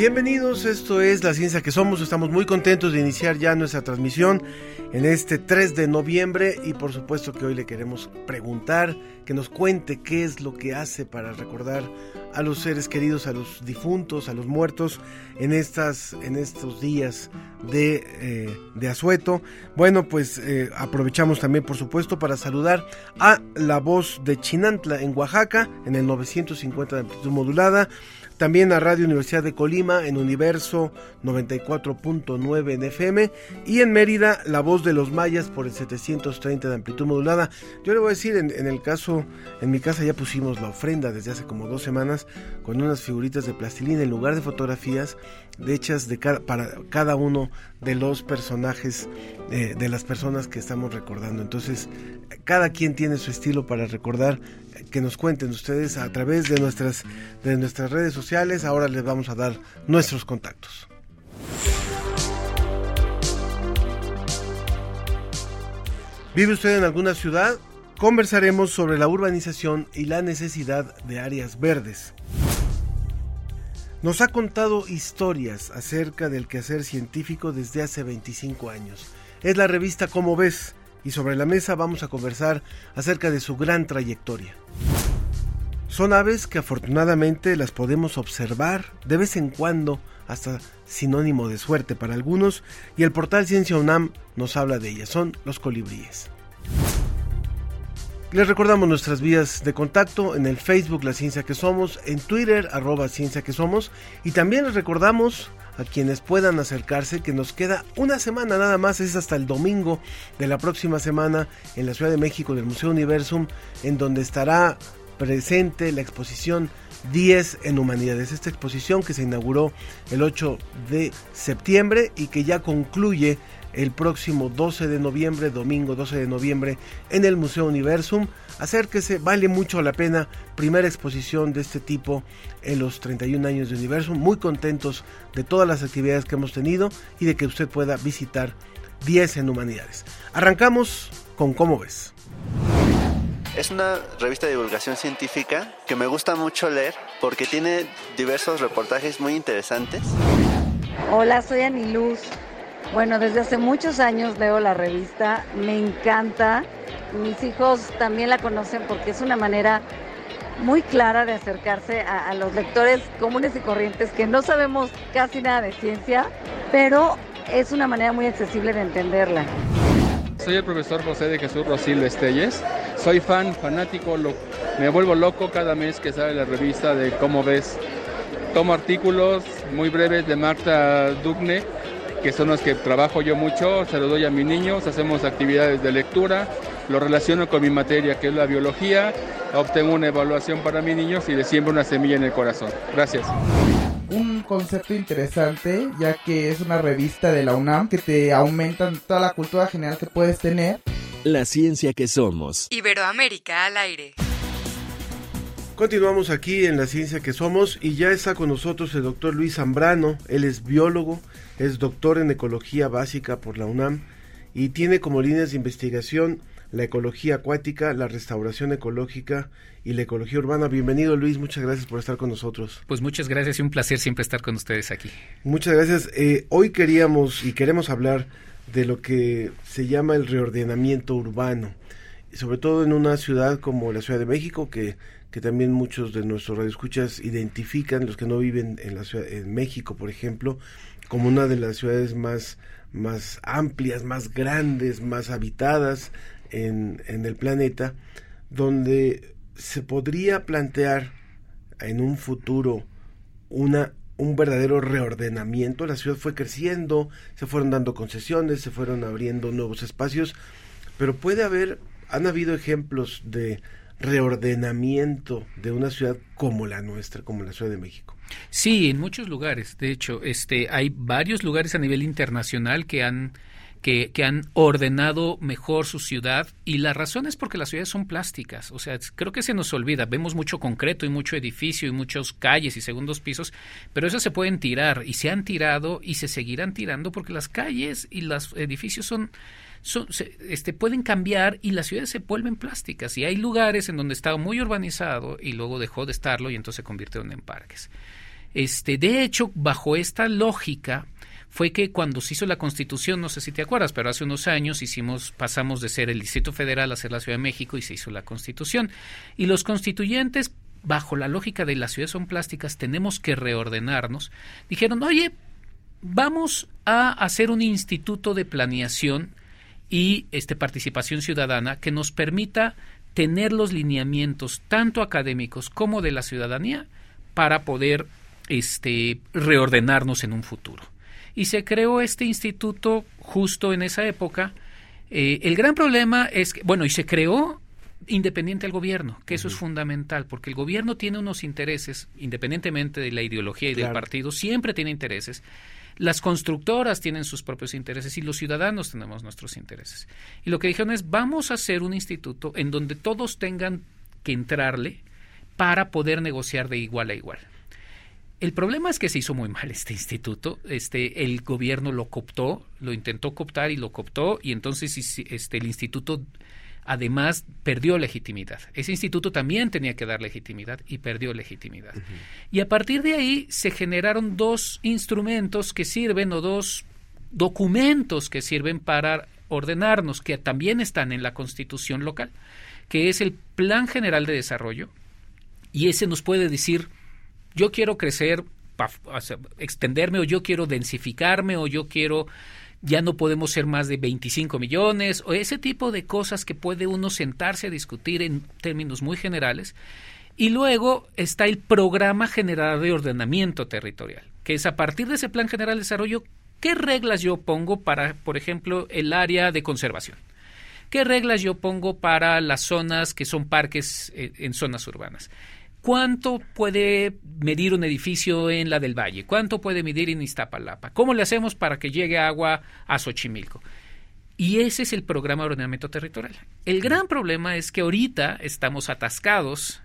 Bienvenidos, esto es La Ciencia que Somos. Estamos muy contentos de iniciar ya nuestra transmisión en este 3 de noviembre y por supuesto que hoy le queremos preguntar, que nos cuente qué es lo que hace para recordar a los seres queridos, a los difuntos, a los muertos en, estas, en estos días de, eh, de asueto. Bueno, pues eh, aprovechamos también por supuesto para saludar a la voz de Chinantla en Oaxaca en el 950 de amplitud modulada también a Radio Universidad de Colima en Universo 94.9 en FM y en Mérida La Voz de los Mayas por el 730 de amplitud modulada. Yo le voy a decir, en, el caso, en mi casa ya pusimos la ofrenda desde hace como dos semanas con unas figuritas de plastilina en lugar de fotografías de hechas de cada, para cada uno de los personajes eh, de las personas que estamos recordando. Entonces, cada quien tiene su estilo para recordar que nos cuenten ustedes a través de nuestras, de nuestras redes sociales. Ahora les vamos a dar nuestros contactos. ¿Vive usted en alguna ciudad? Conversaremos sobre la urbanización y la necesidad de áreas verdes. Nos ha contado historias acerca del quehacer científico desde hace 25 años. Es la revista Cómo ves, y sobre la mesa vamos a conversar acerca de su gran trayectoria. Son aves que afortunadamente las podemos observar de vez en cuando, hasta sinónimo de suerte para algunos, y el portal Ciencia UNAM nos habla de ellas, son los colibríes. Les recordamos nuestras vías de contacto en el Facebook La Ciencia que Somos, en Twitter arroba Ciencia que Somos y también les recordamos a quienes puedan acercarse, que nos queda una semana nada más, es hasta el domingo de la próxima semana en la Ciudad de México, del Museo Universum, en donde estará presente la exposición 10 en Humanidades. Esta exposición que se inauguró el 8 de septiembre y que ya concluye el próximo 12 de noviembre, domingo 12 de noviembre, en el Museo Universum. Acérquese, vale mucho la pena. Primera exposición de este tipo en los 31 años de Universum. Muy contentos de todas las actividades que hemos tenido y de que usted pueda visitar 10 en Humanidades. Arrancamos con Cómo ves. Es una revista de divulgación científica que me gusta mucho leer porque tiene diversos reportajes muy interesantes. Hola, soy Aniluz. Bueno, desde hace muchos años leo la revista, me encanta. Mis hijos también la conocen porque es una manera muy clara de acercarse a, los lectores comunes y corrientes que no sabemos casi nada de ciencia, pero es una manera muy accesible de entenderla. Soy el profesor José de Jesús Rosillo Estelles. Soy fan, fanático, me vuelvo loco cada mes que sale la revista de Cómo ves. Tomo artículos muy breves de Marta Dugne que son los que trabajo yo mucho, se los doy a mis niños, hacemos actividades de lectura, lo relaciono con mi materia que es la biología, obtengo una evaluación para mis niños y les siembro una semilla en el corazón. Gracias. Un concepto interesante, ya que es una revista de la UNAM que te aumenta toda la cultura general que puedes tener. La ciencia que somos. Iberoamérica al aire. Continuamos aquí en La Ciencia que Somos y ya está con nosotros el doctor Luis Zambrano, él es biólogo, es doctor en ecología básica por la UNAM y tiene como líneas de investigación la ecología acuática, la restauración ecológica y la ecología urbana. Bienvenido Luis, muchas gracias por estar con nosotros. Pues muchas gracias y un placer siempre estar con ustedes aquí. Muchas gracias. Eh, hoy queríamos y queremos hablar de lo que se llama el reordenamiento urbano, sobre todo en una ciudad como la Ciudad de México, que, que también muchos de nuestros radioescuchas identifican, los que no viven en, la ciudad, en México, por ejemplo, como una de las ciudades más, más amplias, más grandes, más habitadas en, en el planeta, donde se podría plantear en un futuro una un verdadero reordenamiento, la ciudad fue creciendo, se fueron dando concesiones, se fueron abriendo nuevos espacios, pero puede haber, han habido ejemplos de reordenamiento de una ciudad como la nuestra, como la Ciudad de México. Sí, en muchos lugares. De hecho, este, hay varios lugares a nivel internacional que han que, que, han ordenado mejor su ciudad y la razón es porque las ciudades son plásticas. O sea, creo que se nos olvida. Vemos mucho concreto y mucho edificio y muchas calles y segundos pisos, pero eso se pueden tirar y se han tirado y se seguirán tirando porque las calles y los edificios son este, pueden cambiar y las ciudades se vuelven plásticas. Y hay lugares en donde estaba muy urbanizado y luego dejó de estarlo y entonces se convirtieron en parques. Este, de hecho, bajo esta lógica, fue que cuando se hizo la Constitución, no sé si te acuerdas, pero hace unos años hicimos, pasamos de ser el Distrito Federal a ser la Ciudad de México y se hizo la Constitución. Y los constituyentes, bajo la lógica de las ciudades son plásticas, tenemos que reordenarnos, dijeron, oye, vamos a hacer un instituto de planeación y este participación ciudadana que nos permita tener los lineamientos tanto académicos como de la ciudadanía para poder este reordenarnos en un futuro y se creó este instituto justo en esa época. Eh, el gran problema es que, bueno, y se creó independiente al gobierno, que eso es fundamental, porque el gobierno tiene unos intereses, independientemente de la ideología y del partido, siempre tiene intereses. Las constructoras tienen sus propios intereses y los ciudadanos tenemos nuestros intereses. Y lo que dijeron es, vamos a hacer un instituto en donde todos tengan que entrarle para poder negociar de igual a igual. El problema es que se hizo muy mal este instituto. Este, el gobierno lo cooptó, lo intentó cooptar y lo cooptó, y entonces este, el instituto además perdió legitimidad. Ese instituto también tenía que dar legitimidad y perdió legitimidad. Y a partir de ahí se generaron dos instrumentos que sirven o dos documentos que sirven para ordenarnos, que también están en la constitución local, que es el Plan General de Desarrollo, y ese nos puede decir yo quiero crecer, extenderme o yo quiero densificarme o yo quiero ya no podemos ser más de 25 millones o ese tipo de cosas que puede uno sentarse a discutir en términos muy generales. Y luego está el programa general de ordenamiento territorial, que es a partir de ese plan general de desarrollo, ¿qué reglas yo pongo para, por ejemplo, el área de conservación? ¿Qué reglas yo pongo para las zonas que son parques eh, en zonas urbanas? ¿Cuánto puede medir un edificio en la del Valle? ¿Cuánto puede medir en Iztapalapa? ¿Cómo le hacemos para que llegue agua a Xochimilco? Y ese es el programa de ordenamiento territorial. El gran problema es que ahorita estamos atascados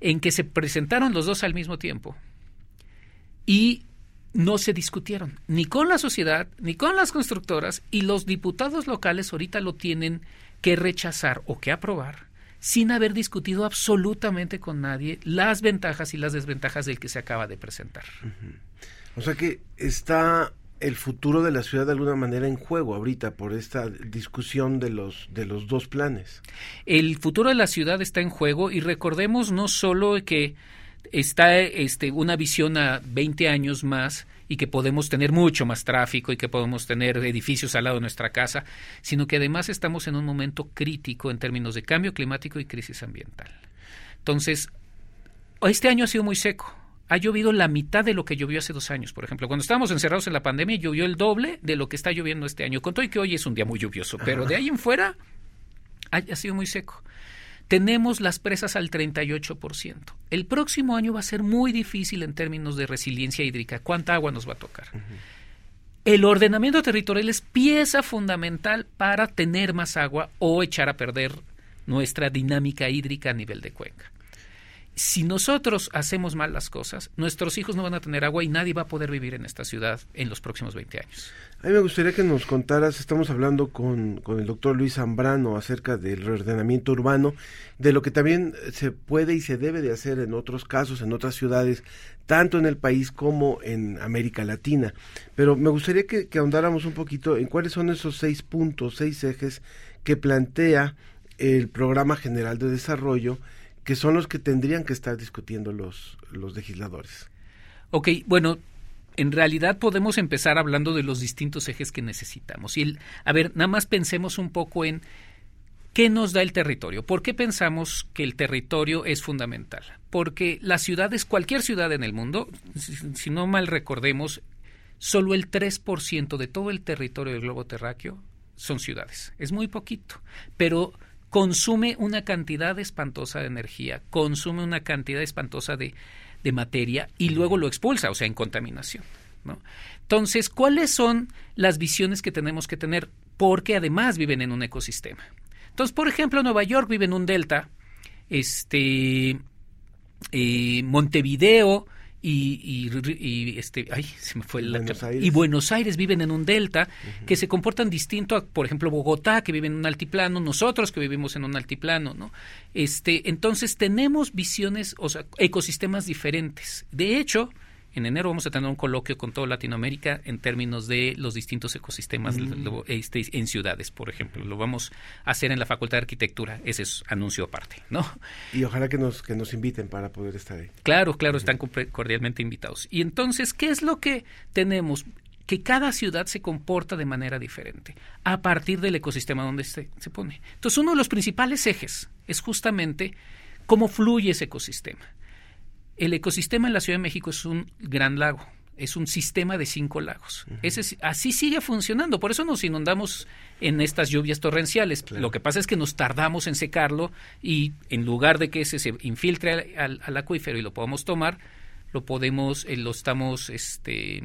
en que se presentaron los dos al mismo tiempo y no se discutieron ni con la sociedad ni con las constructoras y los diputados locales ahorita lo tienen que rechazar o que aprobar sin haber discutido absolutamente con nadie las ventajas y las desventajas del que se acaba de presentar. O sea que está el futuro de la ciudad de alguna manera en juego ahorita por esta discusión de los de los dos planes. El futuro de la ciudad está en juego y recordemos no solo que está este una visión a 20 años más y que podemos tener mucho más tráfico y que podemos tener edificios al lado de nuestra casa, sino que además estamos en un momento crítico en términos de cambio climático y crisis ambiental. Entonces, este año ha sido muy seco. Ha llovido la mitad de lo que llovió hace dos años, por ejemplo. Cuando estábamos encerrados en la pandemia, llovió el doble de lo que está lloviendo este año. Con todo y que hoy es un día muy lluvioso, pero de ahí en fuera ha, ha sido muy seco tenemos las presas al 38%. El próximo año va a ser muy difícil en términos de resiliencia hídrica. ¿Cuánta agua nos va a tocar? El ordenamiento territorial es pieza fundamental para tener más agua o echar a perder nuestra dinámica hídrica a nivel de cuenca si nosotros hacemos mal las cosas, nuestros hijos no van a tener agua y nadie va a poder vivir en esta ciudad en los próximos 20 años. A mí me gustaría que nos contaras, estamos hablando con, con el doctor Luis Zambrano acerca del reordenamiento urbano, de lo que también se puede y se debe de hacer en otros casos, en otras ciudades, tanto en el país como en América Latina. Pero me gustaría que, que ahondáramos un poquito en cuáles son esos seis puntos, seis ejes que plantea el Programa General de Desarrollo, que son los que tendrían que estar discutiendo los, los legisladores. Ok, bueno, en realidad podemos empezar hablando de los distintos ejes que necesitamos. Y el, a ver, nada más pensemos un poco en ¿Qué nos da el territorio? ¿Por qué pensamos que el territorio es fundamental? Porque las ciudades, cualquier ciudad en el mundo, si no mal recordemos, solo el 3% de todo el territorio del globo terráqueo son ciudades. Es muy poquito, pero consume una cantidad espantosa de energía, consume una cantidad espantosa de, de materia y luego lo expulsa, o sea, en contaminación. Entonces, ¿cuáles son las visiones que tenemos que tener? Porque además viven en un ecosistema. Entonces, por ejemplo, Nueva York vive en un delta, este, eh, Montevideo y, y, este, ay, se me fue el Buenos y Buenos Aires viven en un delta que se comportan distinto a, por ejemplo, Bogotá que vive en un altiplano, nosotros que vivimos en un altiplano, ¿no? Este, entonces tenemos visiones, o sea, ecosistemas diferentes. De hecho, en enero vamos a tener un coloquio con toda Latinoamérica en términos de los distintos ecosistemas este, en ciudades, por ejemplo. Lo vamos a hacer en la Facultad de Arquitectura. Ese es anuncio aparte, ¿no? Y ojalá que nos, que nos inviten para poder estar ahí. Claro, claro, están cordialmente invitados. Y entonces, ¿qué es lo que tenemos? que cada ciudad se comporta de manera diferente a partir del ecosistema donde se, se pone. Entonces, uno de los principales ejes es justamente cómo fluye ese ecosistema. El ecosistema en la Ciudad de México es un gran lago, es un sistema de cinco lagos. Ese, así sigue funcionando, por eso nos inundamos en estas lluvias torrenciales. Lo que pasa es que nos tardamos en secarlo y en lugar de que ese se infiltre al, acuífero y lo podamos tomar, lo podemos, eh, lo estamos este, eh,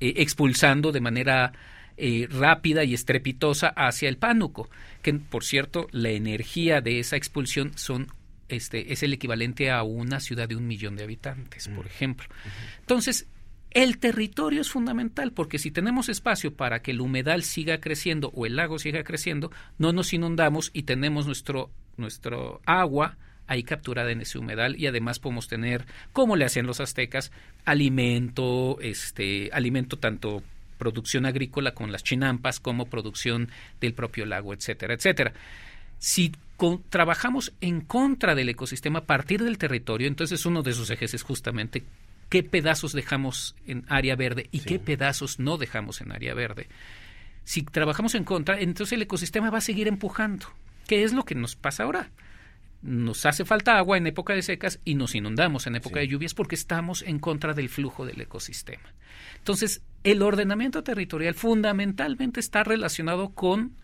expulsando de manera eh, rápida y estrepitosa hacia el pánuco, que por cierto la energía de esa expulsión son este, es el equivalente a una ciudad de un millón de habitantes, por ejemplo. Entonces, el territorio es fundamental porque si tenemos espacio para que el humedal siga creciendo o el lago siga creciendo, no nos inundamos y tenemos nuestro, nuestro agua ahí capturada en ese humedal y además podemos tener, como le hacían los aztecas, alimento, este, alimento tanto producción agrícola con las chinampas como producción del propio lago, etcétera, etcétera. Si trabajamos en contra del ecosistema a partir del territorio, entonces uno de esos ejes es justamente qué pedazos dejamos en área verde y qué pedazos no dejamos en área verde. Si trabajamos en contra, entonces el ecosistema va a seguir empujando. ¿Qué es lo que nos pasa ahora? Nos hace falta agua en época de secas y nos inundamos en época de lluvias porque estamos en contra del flujo del ecosistema. Entonces, el ordenamiento territorial fundamentalmente está relacionado con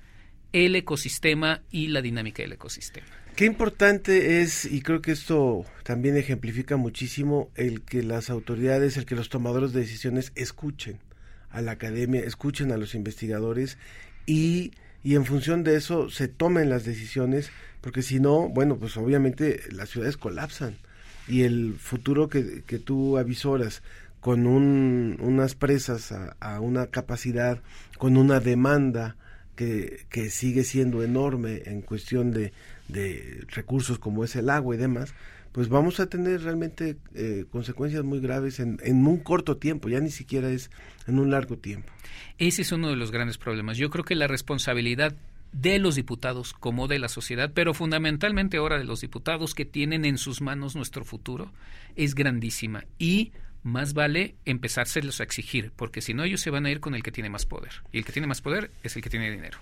el ecosistema y la dinámica del ecosistema. Qué importante es, y creo que esto también ejemplifica muchísimo, el que las autoridades, el que los tomadores de decisiones escuchen a la academia, escuchen a los investigadores y, y en función de eso se tomen las decisiones, porque si no, bueno, pues obviamente las ciudades colapsan y el futuro que, que tú avisoras con un, unas presas a, a una capacidad, con una demanda, que, sigue siendo enorme en cuestión de, recursos como es el agua y demás, pues vamos a tener realmente eh, consecuencias muy graves en, en, un corto tiempo, ya ni siquiera es en un largo tiempo. Ese es uno de los grandes problemas. Yo creo que la responsabilidad de los diputados como de la sociedad, pero fundamentalmente ahora de los diputados que tienen en sus manos nuestro futuro, es grandísima. Y más vale empezárselos a exigir, porque si no ellos se van a ir con el que tiene más poder. Y el que tiene más poder es el que tiene dinero.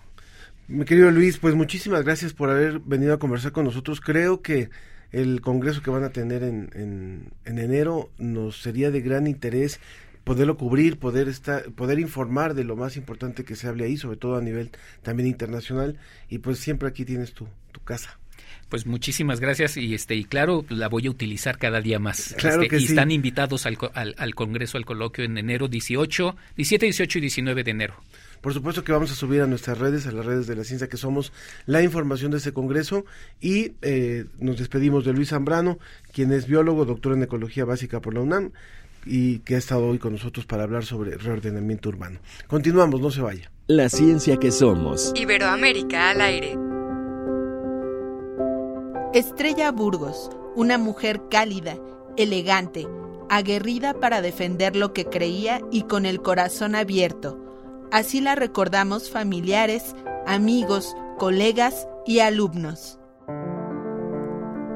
Mi querido Luis, pues muchísimas gracias por haber venido a conversar con nosotros. Creo que el congreso que van a tener en, en, en enero nos sería de gran interés poderlo cubrir, poder estar, poder informar de lo más importante que se hable ahí, sobre todo a nivel también internacional. Y pues siempre aquí tienes tu, tu casa. Pues muchísimas gracias y este y claro la voy a utilizar cada día más. Claro este, que y están invitados al, al, al, congreso, al coloquio en enero 18, 17, 18 y 19 de enero. Por supuesto que vamos a subir a nuestras redes, a las redes de la ciencia que somos, la información de ese congreso y eh, nos despedimos de Luis Zambrano, quien es biólogo, doctor en ecología básica por la UNAM y que ha estado hoy con nosotros para hablar sobre reordenamiento urbano. Continuamos, no se vaya. La ciencia que somos. Iberoamérica al aire. Estrella Burgos, una mujer cálida, elegante, aguerrida para defender lo que creía y con el corazón abierto. Así la recordamos familiares, amigos, colegas y alumnos.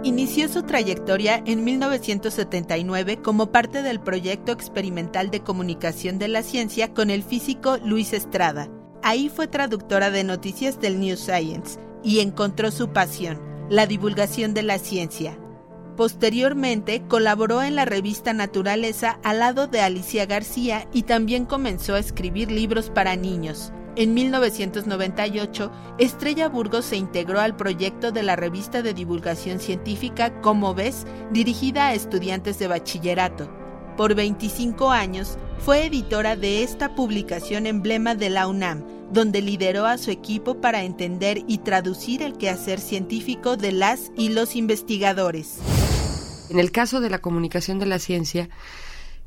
Inició su trayectoria en 1979 como parte del proyecto experimental de comunicación de la ciencia con el físico Luis Estrada. Ahí fue traductora de noticias del New Science y encontró su pasión, la divulgación de la ciencia. Posteriormente colaboró en la revista Naturaleza al lado de Alicia García y también comenzó a escribir libros para niños. En 1998, Estrella Burgos se integró al proyecto de la revista de divulgación científica Como ves, dirigida a estudiantes de bachillerato. Por 25 años, fue editora de esta publicación emblema de la UNAM, donde lideró a su equipo para entender y traducir el quehacer científico de las y los investigadores. En el caso de la comunicación de la ciencia,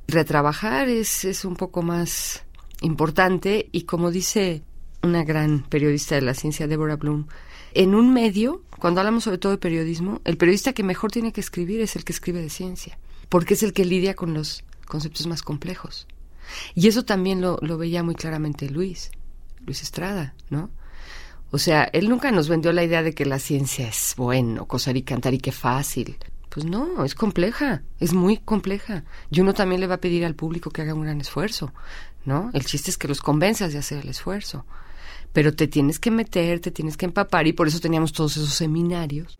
retrabajar es, es un poco más importante y como dice una gran periodista de la ciencia, Deborah Bloom, en un medio, cuando hablamos sobre todo de periodismo, el periodista que mejor tiene que escribir es el que escribe de ciencia, porque es el que lidia con los conceptos más complejos. Y eso también lo, lo veía muy claramente Luis, Luis Estrada, ¿no? O sea, él nunca nos vendió la idea de que la ciencia es bueno, cosar y cantar y qué fácil. Pues no, es compleja, es muy compleja. Y uno también le va a pedir al público que haga un gran esfuerzo, ¿no? El chiste es que los convenzas de hacer el esfuerzo. Pero te tienes que meter, te tienes que empapar y por eso teníamos todos esos seminarios.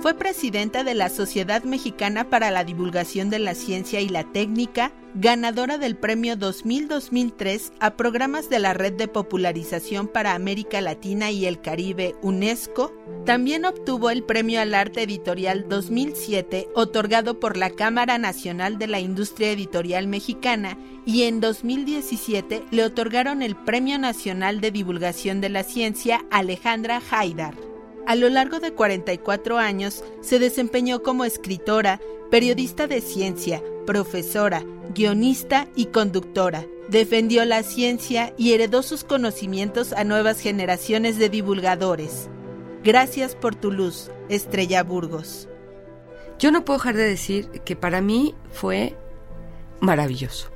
Fue presidenta de la Sociedad Mexicana para la Divulgación de la Ciencia y la Técnica, ganadora del Premio 2000-2003 a programas de la Red de Popularización para América Latina y el Caribe UNESCO. También obtuvo el Premio al Arte Editorial 2007, otorgado por la Cámara Nacional de la Industria Editorial Mexicana, y en 2017 le otorgaron el Premio Nacional de Divulgación de la Ciencia Alejandra Haidar. A lo largo de 44 años se desempeñó como escritora, periodista de ciencia, profesora, guionista y conductora. Defendió la ciencia y heredó sus conocimientos a nuevas generaciones de divulgadores. Gracias por tu luz, Estrella Burgos. Yo no puedo dejar de decir que para mí fue maravilloso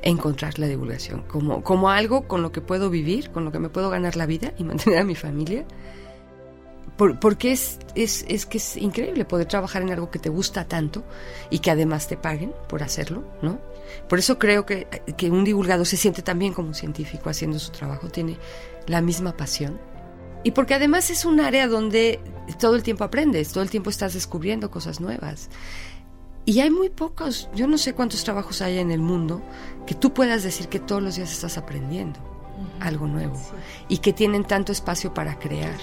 encontrar la divulgación como, como algo con lo que puedo vivir, con lo que me puedo ganar la vida y mantener a mi familia porque es, es, es, que es increíble poder trabajar en algo que te gusta tanto y que además te paguen por hacerlo, ¿no? Por eso creo que, que un divulgador se siente también como un científico haciendo su trabajo, tiene la misma pasión. Y porque además es un área donde todo el tiempo aprendes, todo el tiempo estás descubriendo cosas nuevas. Y hay muy pocos, yo no sé cuántos trabajos hay en el mundo que tú puedas decir que todos los días estás aprendiendo algo nuevo y que tienen tanto espacio para crear.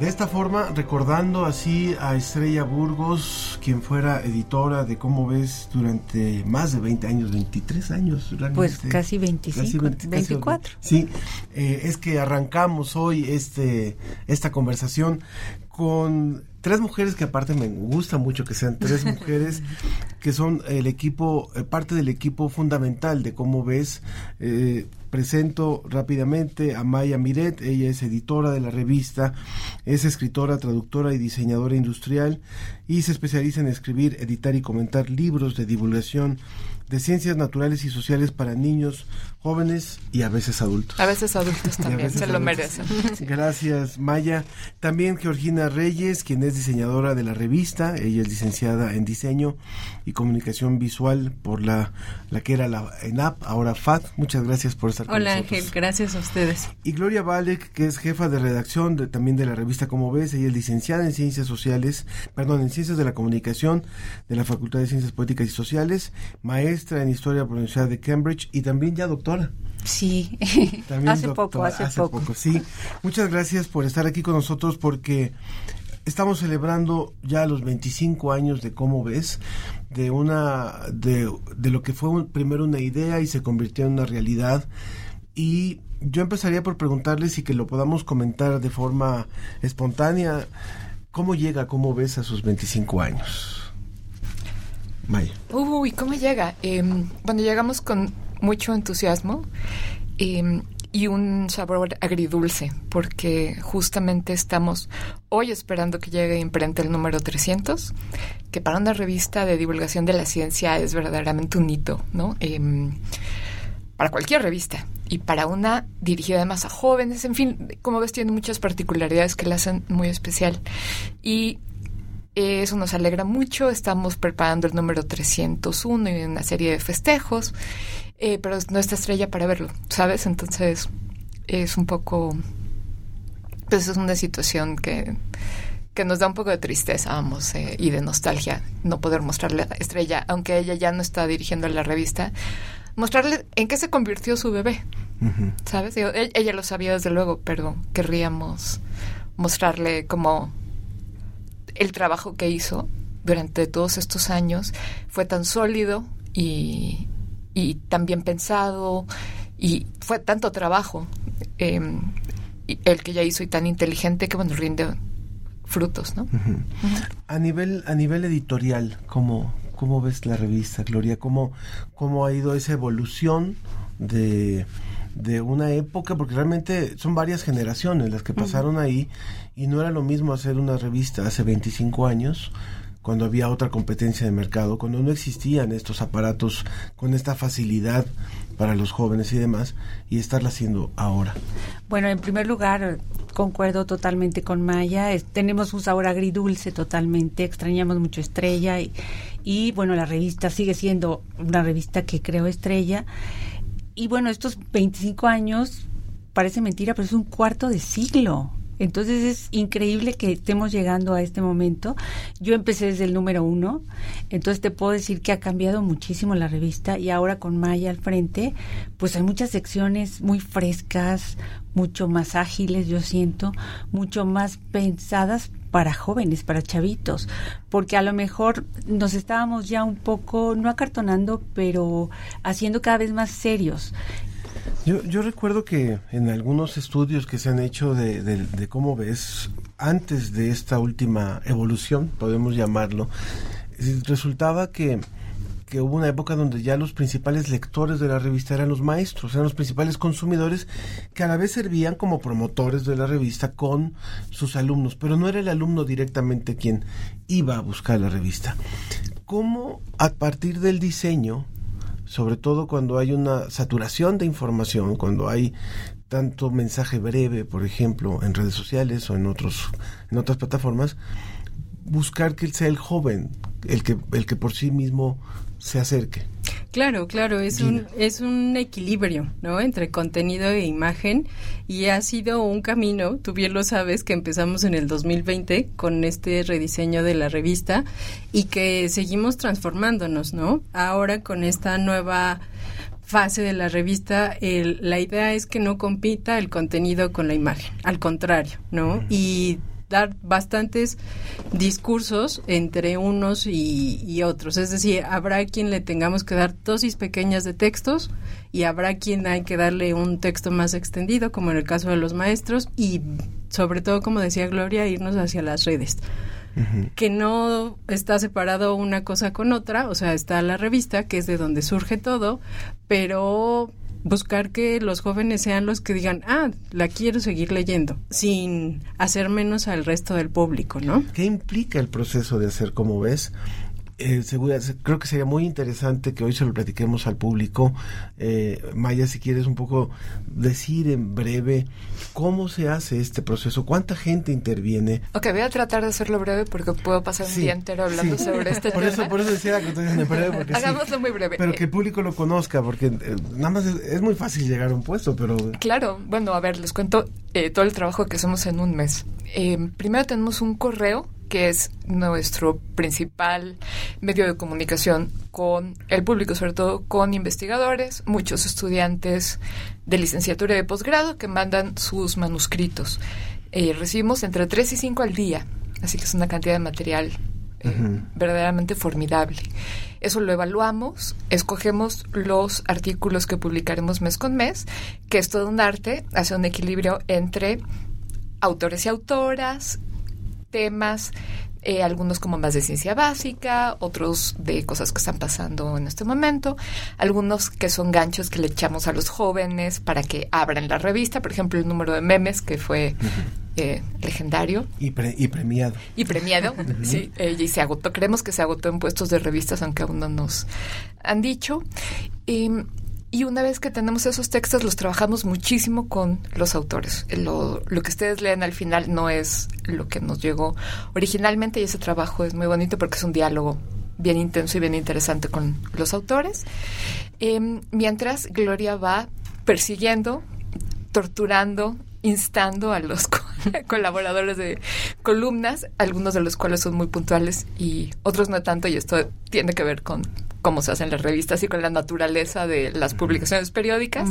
De esta forma, recordando así a Estrella Burgos, quien fuera editora de Cómo ves durante más de 20 años, 23 años realmente. Pues casi 25, 24. Sí, eh, es que arrancamos hoy este esta conversación con tres mujeres que aparte me gusta mucho que sean tres mujeres que son el equipo, eh, parte del equipo fundamental de cómo ves. Eh, presento rápidamente a Maya Miret, ella es editora de la revista, es escritora, traductora y diseñadora industrial y se especializa en escribir, editar y comentar libros de divulgación de ciencias naturales y sociales para niños, jóvenes y a veces adultos. A veces adultos también, se lo merecen. Gracias, Maya. También Georgina Reyes, quien es diseñadora de la revista, ella es licenciada en diseño y comunicación visual por la, la que era la ENAP, ahora FAD. Muchas gracias por estar con Hola Ángel, gracias a ustedes. Y Gloria Valek, que es jefa de redacción de, también de la revista Como ves, ella es licenciada en ciencias sociales, perdón, en ciencias de la comunicación de la Facultad de Ciencias Políticas y Sociales, maestra en Historia por la Universidad de Cambridge y también ya doctora. Sí, hace poco, hace, poco. Sí, muchas gracias por estar aquí con nosotros porque estamos celebrando ya los 25 años de cómo ves, de una de, de lo que fue primero una idea y se convirtió en una realidad. Y yo empezaría por preguntarles y que lo podamos comentar de forma espontánea, ¿cómo llega cómo ves a sus 25 años? Uy, ¿cómo llega? Eh, bueno, llegamos con mucho entusiasmo em, y un sabor agridulce, porque justamente estamos hoy esperando que llegue imprenta el número 300, que para una revista de divulgación de la ciencia es verdaderamente un hito, ¿no? Em, para cualquier revista y para una dirigida además a jóvenes, en fin, como ves, tiene muchas particularidades que la hacen muy especial. Y Eso nos alegra mucho. Estamos preparando el número 301 y una serie de festejos. Eh, pero no está estrella para verlo, ¿sabes? Entonces es un poco... Pues es una situación que, que nos da un poco de tristeza, vamos, eh, y de nostalgia no poder mostrarle a Estrella, aunque ella ya no está dirigiendo la revista, mostrarle en qué se convirtió su bebé, ¿sabes? E- ella lo sabía desde luego, pero querríamos mostrarle como el trabajo que hizo durante todos estos años fue tan sólido y, y tan bien pensado y fue tanto trabajo eh, y el que ella hizo y tan inteligente que bueno rinde frutos, ¿no? A nivel, a nivel editorial, ¿cómo, ¿cómo ves la revista, Gloria? ¿Cómo, cómo ha ido esa evolución de, de una época? Porque realmente son varias generaciones las que pasaron ahí y no era lo mismo hacer una revista hace 25 años cuando había otra competencia de mercado, cuando no existían estos aparatos con esta facilidad para los jóvenes y demás, y estarla haciendo ahora. Bueno, en primer lugar, concuerdo totalmente con Maya. Tenemos un sabor agridulce totalmente. Extrañamos mucho Estrella. Y, y, bueno, la revista sigue siendo una revista que creó Estrella. Y bueno, estos 25 años, parece mentira, pero es un cuarto de siglo. Entonces es increíble que estemos llegando a este momento. Yo empecé desde el número uno, entonces te puedo decir que ha cambiado muchísimo la revista y ahora con Maya al frente, pues hay muchas secciones muy frescas, mucho más ágiles, yo siento, mucho más pensadas para jóvenes, para chavitos, porque a lo mejor nos estábamos ya un poco, no acartonando, pero haciendo cada vez más serios. Yo, recuerdo que en algunos estudios que se han hecho de, cómo ves antes de esta última evolución, podemos llamarlo, resultaba que hubo una época donde ya los principales lectores de la revista eran los maestros, eran los principales consumidores que a la vez servían como promotores de la revista con sus alumnos, pero no era el alumno directamente quien iba a buscar la revista. ¿Cómo a partir del diseño sobre todo cuando hay una saturación de información, cuando hay tanto mensaje breve, por ejemplo, en redes sociales o en otros en otras plataformas, buscar que sea el joven el que el que por sí mismo se acerque. Claro, claro, es un, es un equilibrio, ¿no? Entre contenido e imagen y ha sido un camino, tú bien lo sabes, que empezamos en el 2020 con este rediseño de la revista y que seguimos transformándonos, ¿no? Ahora con esta nueva fase de la revista, el- la idea es que no compita el contenido con la imagen, al contrario, ¿no? Y dar bastantes discursos entre unos y, y otros. Es decir, habrá quien le tengamos que dar dosis pequeñas de textos y habrá quien hay que darle un texto más extendido, como en el caso de los maestros, y sobre todo, como decía Gloria, irnos hacia las redes que no está separado una cosa con otra, o sea, está la revista, que es de donde surge todo, pero buscar que los jóvenes sean los que digan, ah, la quiero seguir leyendo, sin hacer menos al resto del público, ¿no? ¿Qué implica el proceso de hacer como ves? Eh, creo que sería muy interesante que hoy se lo platiquemos al público. Eh, Maya, si quieres un poco decir en breve cómo se hace este proceso, cuánta gente interviene. Ok, voy a tratar de hacerlo breve porque puedo pasar un Sí, día entero hablando sí. sobre este por tema. Eso, por eso decía que en breve. Porque sí. Hagámoslo muy breve. Pero que el público lo conozca, porque eh, nada más es, es muy fácil llegar a un puesto, pero Claro, bueno, a ver, les cuento eh, todo el trabajo que hacemos en un mes. Eh, primero tenemos un correo que es nuestro principal medio de comunicación con el público, sobre todo con investigadores, muchos estudiantes de licenciatura y de posgrado que mandan sus manuscritos. Eh, recibimos entre 3 y 5 al día, así que es una cantidad de material eh, verdaderamente formidable. Eso lo evaluamos, escogemos los artículos que publicaremos mes con mes, que es todo un arte, hace un equilibrio entre autores y autoras, temas, eh, algunos como más de ciencia básica, otros de cosas que están pasando en este momento, algunos que son ganchos que le echamos a los jóvenes para que abran la revista, por ejemplo el número de memes que fue eh, legendario y, pre- y premiado. y premiado, sí, eh, y se agotó, creemos que se agotó en puestos de revistas, aunque aún no nos han dicho. Y, una vez que tenemos esos textos, los trabajamos muchísimo con los autores. Lo, lo, que ustedes leen al final no es lo que nos llegó originalmente y ese trabajo es muy bonito porque es un diálogo bien intenso y bien interesante con los autores. Eh, mientras Gloria va persiguiendo, torturando, instando a los colaboradores de columnas, algunos de los cuales son muy puntuales y otros no tanto, y esto tiene que ver con cómo se hacen las revistas y con la naturaleza de las publicaciones periódicas.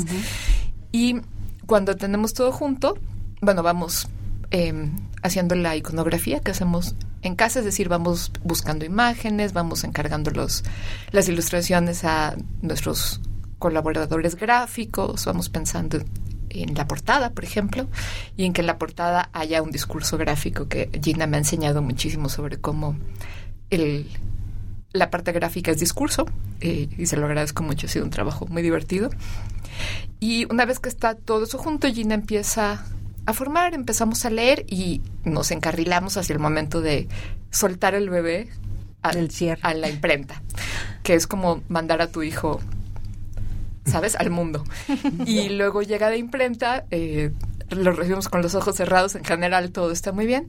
Y cuando tenemos todo junto, bueno, vamos eh, haciendo la iconografía que hacemos en casa, es decir, vamos buscando imágenes, vamos encargando los, las ilustraciones a nuestros colaboradores gráficos, vamos pensando en la portada, por ejemplo, y en que en la portada haya un discurso gráfico que Gina me ha enseñado muchísimo sobre cómo el, la parte gráfica es discurso, eh, y se lo agradezco mucho, ha sido un trabajo muy divertido. Y una vez que está todo eso junto, Gina empieza a formar, empezamos a leer y nos encarrilamos hacia el momento de soltar el bebé a, a la imprenta, que es como mandar a tu hijo ¿sabes? Al mundo. Y luego llega de imprenta, eh, lo recibimos con los ojos cerrados, en general todo está muy bien.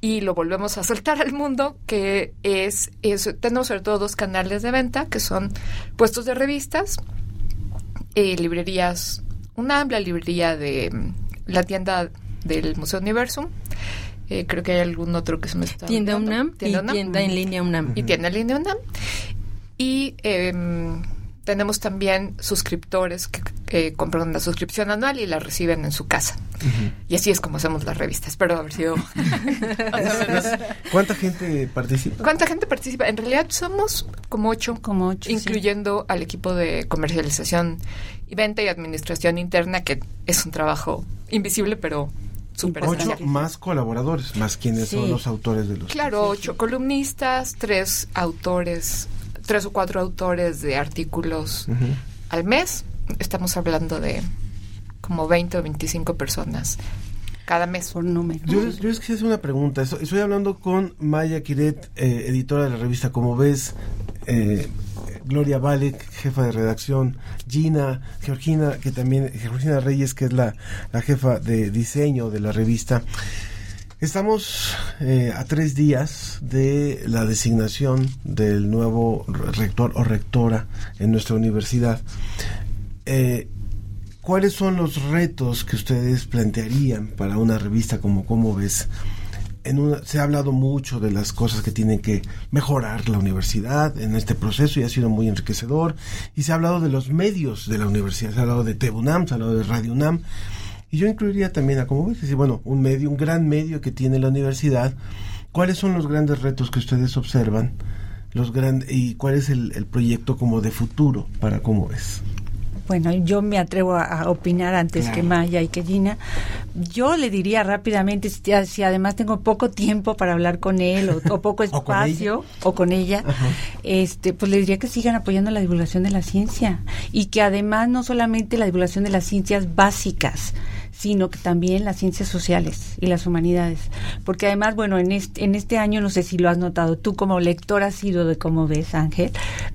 Y lo volvemos a soltar al mundo, que es, es tenemos sobre todo dos canales de venta, que son puestos de revistas, eh, librerías UNAM, la librería de la tienda del Museo Universum, eh, creo que hay algún otro que se me está tienda UNAM tienda, y tienda en línea UNAM y tienda en línea UNAM y eh, tenemos también suscriptores que, compran la suscripción anual y la reciben en su casa. Y así es como hacemos las revistas. Espero haber sido... ¿Cuánta gente participa? ¿Cuánta gente participa? En realidad somos como ocho. Como ocho, Incluyendo al equipo de comercialización y venta y administración interna, que es un trabajo invisible, pero súper Ocho más colaboradores, más quienes son los autores de los... Claro, ocho columnistas, tres autores tres o cuatro autores de artículos al mes. Estamos hablando de como 20 o 25 personas cada mes. Por número. Yo, yo les quisiera hacer una pregunta. Estoy hablando con Maya Quiret, eh, editora de la revista Como ves, eh, Gloria Valek, jefa de redacción, Gina, Georgina, que también, Georgina Reyes, que es la, la jefa de diseño de la revista. Estamos eh, a tres días de la designación del nuevo rector o rectora en nuestra universidad. Eh, ¿Cuáles son los retos que ustedes plantearían para una revista como Cómo ves? En una, se ha hablado mucho de las cosas que tienen que mejorar la universidad en este proceso y ha sido muy enriquecedor. Y se ha hablado de los medios de la universidad, se ha hablado de TEBUNAM, se ha hablado de Radio UNAM. Y yo incluiría también a, como ves, decir, bueno, un medio, un gran medio que tiene la universidad. ¿Cuáles son los grandes retos que ustedes observan? Los grandes y cuál es el, proyecto como de futuro para cómo ves? Bueno, yo me atrevo a, opinar antes que Maya y que Gina. Yo le diría rápidamente, si, además tengo poco tiempo para hablar con él o, poco espacio o con ella, este, pues le diría que sigan apoyando la divulgación de la ciencia y que además no solamente la divulgación de las ciencias básicas, sino que también las ciencias sociales y las humanidades. Porque además, bueno, en este, en este año, no sé si lo has notado, tú como lector has sido de cómo ves, Ángel,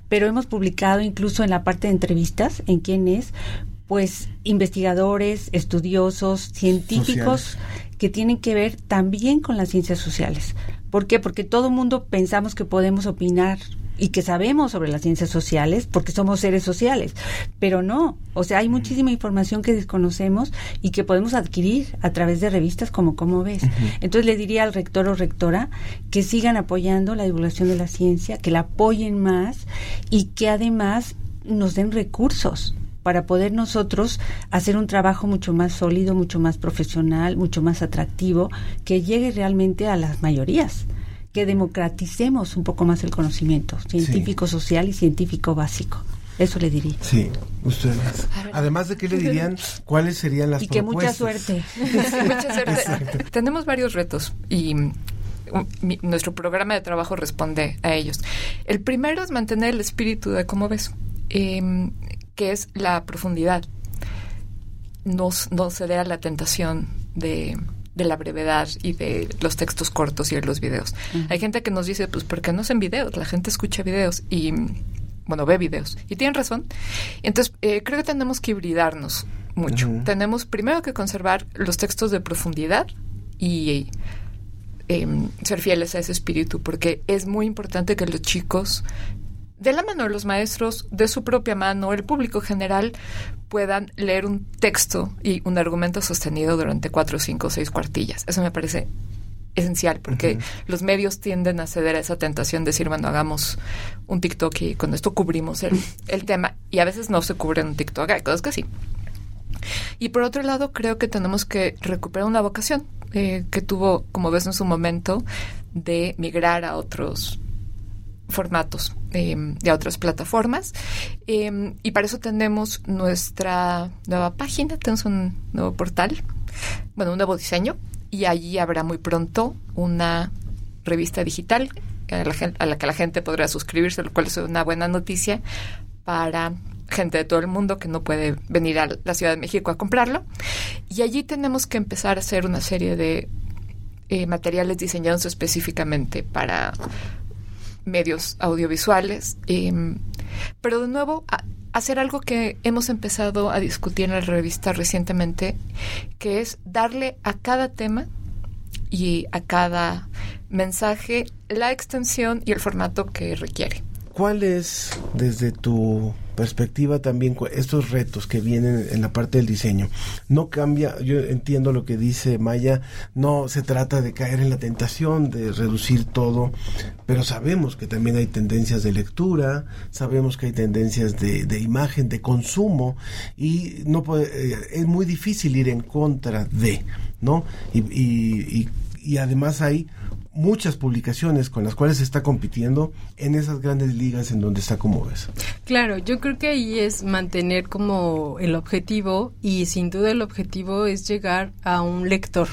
pero hemos publicado incluso en la parte de entrevistas, en quién es, pues investigadores, estudiosos, científicos que tienen que ver también con las ciencias sociales. ¿Por qué? Porque todo mundo pensamos que podemos opinar y que sabemos sobre las ciencias sociales porque somos seres sociales, pero no, o sea, hay muchísima información que desconocemos y que podemos adquirir a través de revistas como Cómo ves. Entonces le diría al rector o rectora que sigan apoyando la divulgación de la ciencia, que la apoyen más y que además nos den recursos para poder nosotros hacer un trabajo mucho más sólido, mucho más profesional, mucho más atractivo, que llegue realmente a las mayorías que democraticemos un poco más el conocimiento científico, social y científico básico. Eso le diría. Sí, ustedes. Además de qué le dirían, ¿cuáles serían las y que mucha suerte. mucha suerte. Tenemos varios retos y mm, nuestro programa de trabajo responde a ellos. El primero es mantener el espíritu de cómo ves, em, que es la profundidad. No, no ceder a la tentación de de la brevedad y de los textos cortos y de los videos. Hay gente que nos dice, pues, ¿por qué no hacen videos? La gente escucha videos y bueno, ve videos. Y tienen razón. Entonces, eh, creo que tenemos que hibridarnos mucho. Tenemos primero que conservar los textos de profundidad y em, ser fieles a ese espíritu, porque es muy importante que los chicos, de la mano de los maestros, de su propia mano, el público general, puedan leer un texto y un argumento sostenido durante cuatro, cinco, seis cuartillas. Eso me parece esencial porque los medios tienden a ceder a esa tentación de decir, bueno, hagamos un TikTok y con esto cubrimos el, el tema y a veces no se cubre en un TikTok, hay cosas que sí. Y por otro lado, creo que tenemos que recuperar una vocación eh, que tuvo, como ves en su momento, de migrar a otros formatos eh, de otras plataformas em, y para eso tenemos nuestra nueva página tenemos un nuevo portal bueno un nuevo diseño y allí habrá muy pronto una revista digital a la, a la que la gente podrá suscribirse lo cual es una buena noticia para gente de todo el mundo que no puede venir a la Ciudad de México a comprarlo. Y allí tenemos que empezar a hacer una serie de eh, materiales diseñados específicamente para medios audiovisuales. Em, pero de nuevo, hacer algo que hemos empezado a discutir en la revista recientemente, que es darle a cada tema y a cada mensaje la extensión y el formato que requiere. ¿Cuál es, desde tu perspectiva también estos retos que vienen en la parte del diseño. No cambia, yo entiendo lo que dice Maya, no se trata de caer en la tentación de reducir todo, pero sabemos que también hay tendencias de lectura, sabemos que hay tendencias de, de imagen, de consumo, y no puede, eh, es muy difícil ir en contra de, ¿no? Y, y, y, y además hay muchas publicaciones con las cuales se está compitiendo en esas grandes ligas en donde está como ves. Claro, yo creo que ahí es mantener como el objetivo y sin duda el objetivo es llegar a un lector.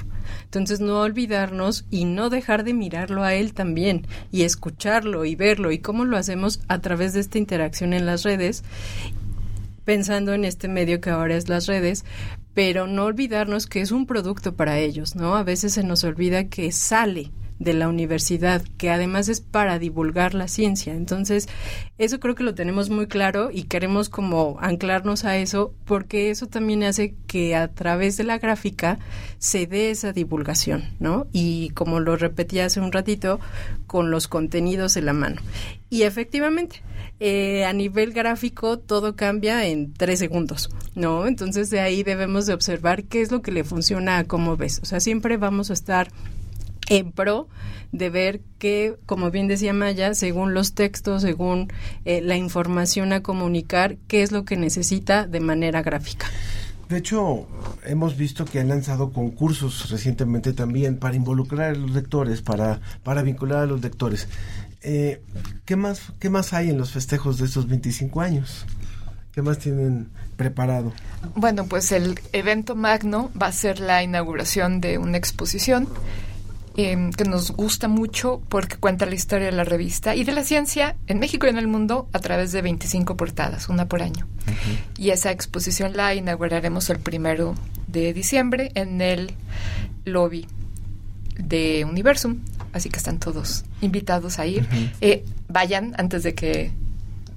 Entonces no olvidarnos y no dejar de mirarlo a él también y escucharlo y verlo y cómo lo hacemos a través de esta interacción en las redes pensando en este medio que ahora es las redes, pero no olvidarnos que es un producto para ellos, ¿no? A veces se nos olvida que sale de la universidad, que además es para divulgar la ciencia. Entonces, eso creo que lo tenemos muy claro y queremos como anclarnos a eso porque eso también hace que a través de la gráfica se dé esa divulgación, ¿no? Y como lo repetí hace un ratito, con los contenidos en la mano. Y efectivamente, eh, a nivel gráfico todo cambia en tres segundos, ¿no? Entonces de ahí debemos de observar qué es lo que le funciona a cómo ves. O sea, siempre vamos a estar en pro de ver que, como bien decía Maya, según los textos, según eh, la información a comunicar, qué es lo que necesita de manera gráfica. De hecho, hemos visto que han lanzado concursos recientemente también para involucrar a los lectores, para, para vincular a los lectores. Eh, ¿qué, más, ¿Qué más hay en los festejos de estos 25 años? ¿Qué más tienen preparado? Bueno, pues el evento magno va a ser la inauguración de una exposición Em, que nos gusta mucho porque cuenta la historia de la revista y de la ciencia en México y en el mundo a través de 25 portadas, una por año. Y esa exposición la inauguraremos el primero de diciembre en el lobby de Universum, así que están todos invitados a ir. Eh, vayan antes de que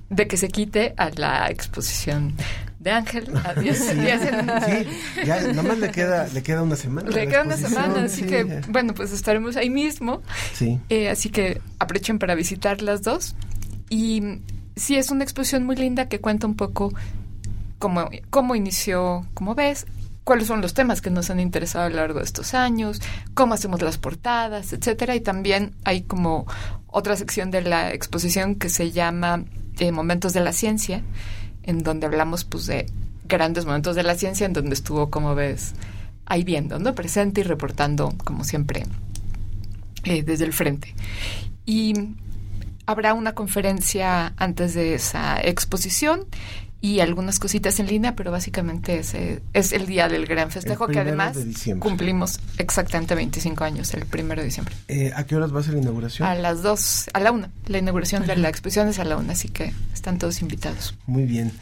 de que se quite a la exposición de Ángel. sí, ya nada más le queda, le queda una semana. Le queda una semana, así que, bueno, pues estaremos ahí mismo. Sí. Eh, así que aprovechen para visitar las dos. Y sí, es una exposición muy linda que cuenta un poco cómo, cómo inició, como ves, cuáles son los temas que nos han interesado a lo largo de estos años, cómo hacemos las portadas, etcétera. Y también hay como otra sección de la exposición que se llama eh, Momentos de la Ciencia, en donde hablamos pues de grandes momentos de la ciencia, en donde estuvo, como ves, ahí viendo, ¿no? Presente y reportando, como siempre, eh, desde el frente. Y habrá una conferencia antes de esa exposición y algunas cositas en línea, pero básicamente ese es el día del gran festejo que además cumplimos exactamente 25 años, el primero de diciembre. Eh, ¿A qué horas va a ser la inauguración? A las 2, a la 1. La inauguración de la exposición es a la 1, así que están todos invitados. Muy bien.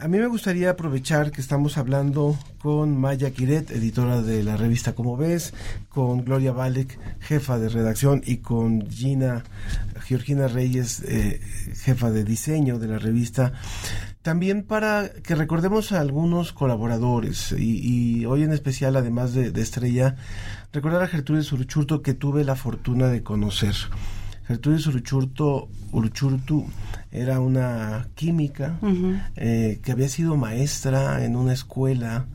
A mí me gustaría aprovechar que estamos hablando con Maya Quiret, editora de la revista Como Ves, con Gloria Valek, jefa de redacción, y con Gina Georgina Reyes, eh, jefa de diseño de la revista también para que recordemos a algunos colaboradores y, hoy en especial, además de, Estrella, recordar a Gertrudis Uruchurto que tuve la fortuna de conocer. Gertrudis Uruchurto, Uruchurtu era una química eh, que había sido maestra en una escuela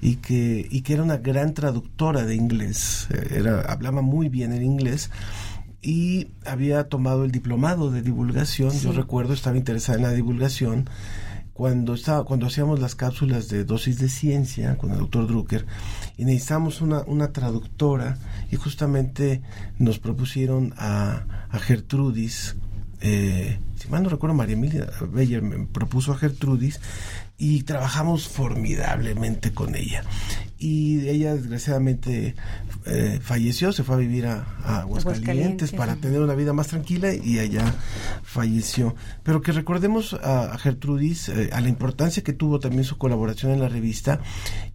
y que, y que era una gran traductora de inglés. Eh, era, hablaba muy bien el inglés y había tomado el diplomado de divulgación. Yo recuerdo, estaba interesada en la divulgación cuando estaba, cuando hacíamos las cápsulas de dosis de ciencia con el doctor Drucker y necesitamos una, una traductora y justamente nos propusieron a, a Gertrudis eh, si mal no recuerdo María Emilia Beyer me propuso a Gertrudis y trabajamos formidablemente con ella y ella desgraciadamente eh, falleció, se fue a vivir a, Aguascalientes, para tener una vida más tranquila y allá falleció. Pero que recordemos a, Gertrudis, eh, a la importancia que tuvo también su colaboración en la revista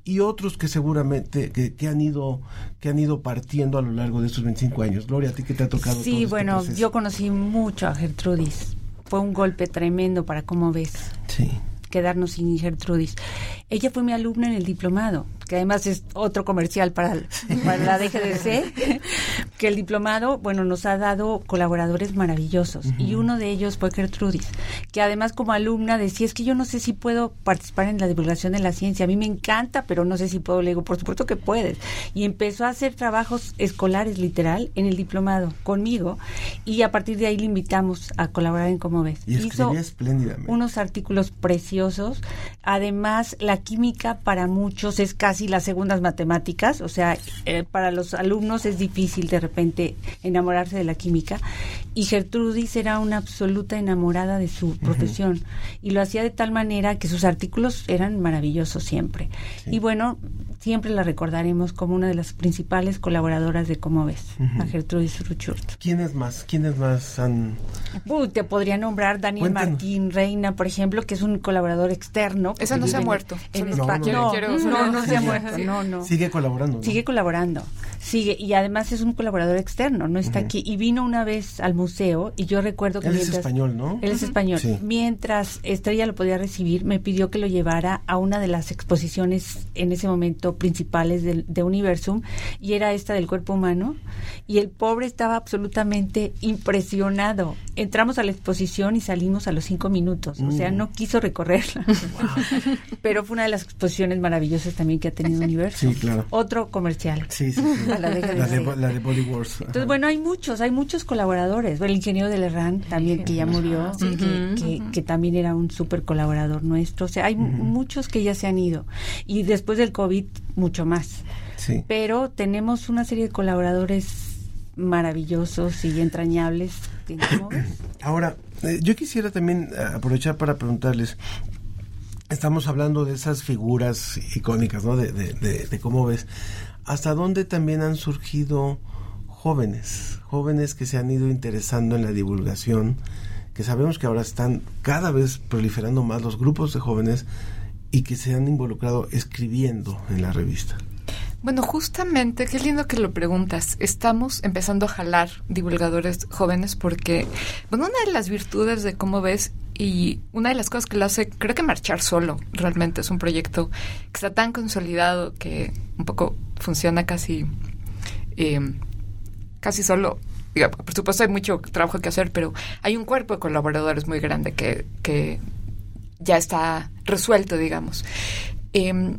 y otros que seguramente que, han ido que han ido partiendo a lo largo de estos 25 años. Gloria, ¿a ti qué te ha tocado? Sí, este bueno, yo conocí mucho a Gertrudis. Fue un golpe tremendo para cómo ves. Sí quedarnos sin Gertrudis. Ella fue mi alumna en el diplomado que además es otro comercial para, la DGDC, que el diplomado, bueno, nos ha dado colaboradores maravillosos y uno de ellos fue Gertrudis, que además como alumna decía, es que yo no sé si puedo participar en la divulgación de la ciencia, a mí me encanta, pero no sé si puedo, le digo, por supuesto que puedes. Y empezó a hacer trabajos escolares literal en el diplomado conmigo y a partir de ahí le invitamos a colaborar en Como Ves. Y Hizo espléndidamente. unos artículos preciosos, además la química para muchos es casi las segundas matemáticas, o sea, eh, para los alumnos es difícil de repente enamorarse de la química. Y Gertrudis era una absoluta enamorada de su profesión y lo hacía de tal manera que sus artículos eran maravillosos siempre. Y bueno, siempre la recordaremos como una de las principales colaboradoras de Cómo ves, a Gertrudis Ruchurt. ¿Quiénes más? ¿Quiénes más han...? te podría nombrar Daniel Martín Reina, por ejemplo, que es un colaborador externo. Esa no se ha muerto. En no, no, no, se ha muerto. No, no. Sigue colaborando. Sigue colaborando. Sigue. Y además es un colaborador externo, no está aquí. Y vino una vez al museo y yo recuerdo que... Él es español, ¿no? Él es español. Mientras Estrella lo podía recibir, me pidió que lo llevara a una de las exposiciones en ese momento principales de, de Universum y era esta del cuerpo humano. Y el pobre estaba absolutamente impresionado. Entramos a la exposición y salimos a los cinco minutos. O sea, mm. no quiso recorrerla. Pero fue una de las exposiciones maravillosas también que ha tenido Universo. Sí, claro. Otro comercial. Sí, sí, La, de, la, Body Wars. Entonces, bueno, hay muchos, hay muchos colaboradores. el ingeniero de Lerran también, que ya murió, que, también era un súper colaborador nuestro. O sea, hay muchos que ya se han ido. Y después del COVID, mucho más. Sí. Pero tenemos una serie de colaboradores maravillosos y entrañables. Ahora, eh, yo quisiera también eh, aprovechar para preguntarles, estamos hablando de esas figuras icónicas, ¿no? De, de, cómo ves, hasta dónde también han surgido jóvenes, jóvenes que se han ido interesando en la divulgación, que sabemos que ahora están cada vez proliferando más los grupos de jóvenes y que se han involucrado escribiendo en la revista. Bueno, justamente, qué lindo que lo preguntas. Estamos empezando a jalar divulgadores jóvenes porque, bueno, una de las virtudes de cómo ves y una de las cosas que lo hace, creo que marchar solo, realmente es un proyecto que está tan consolidado que un poco funciona casi, eh, casi solo. por supuesto hay mucho trabajo que hacer, pero hay un cuerpo de colaboradores muy grande que, que ya está resuelto, digamos. Eh,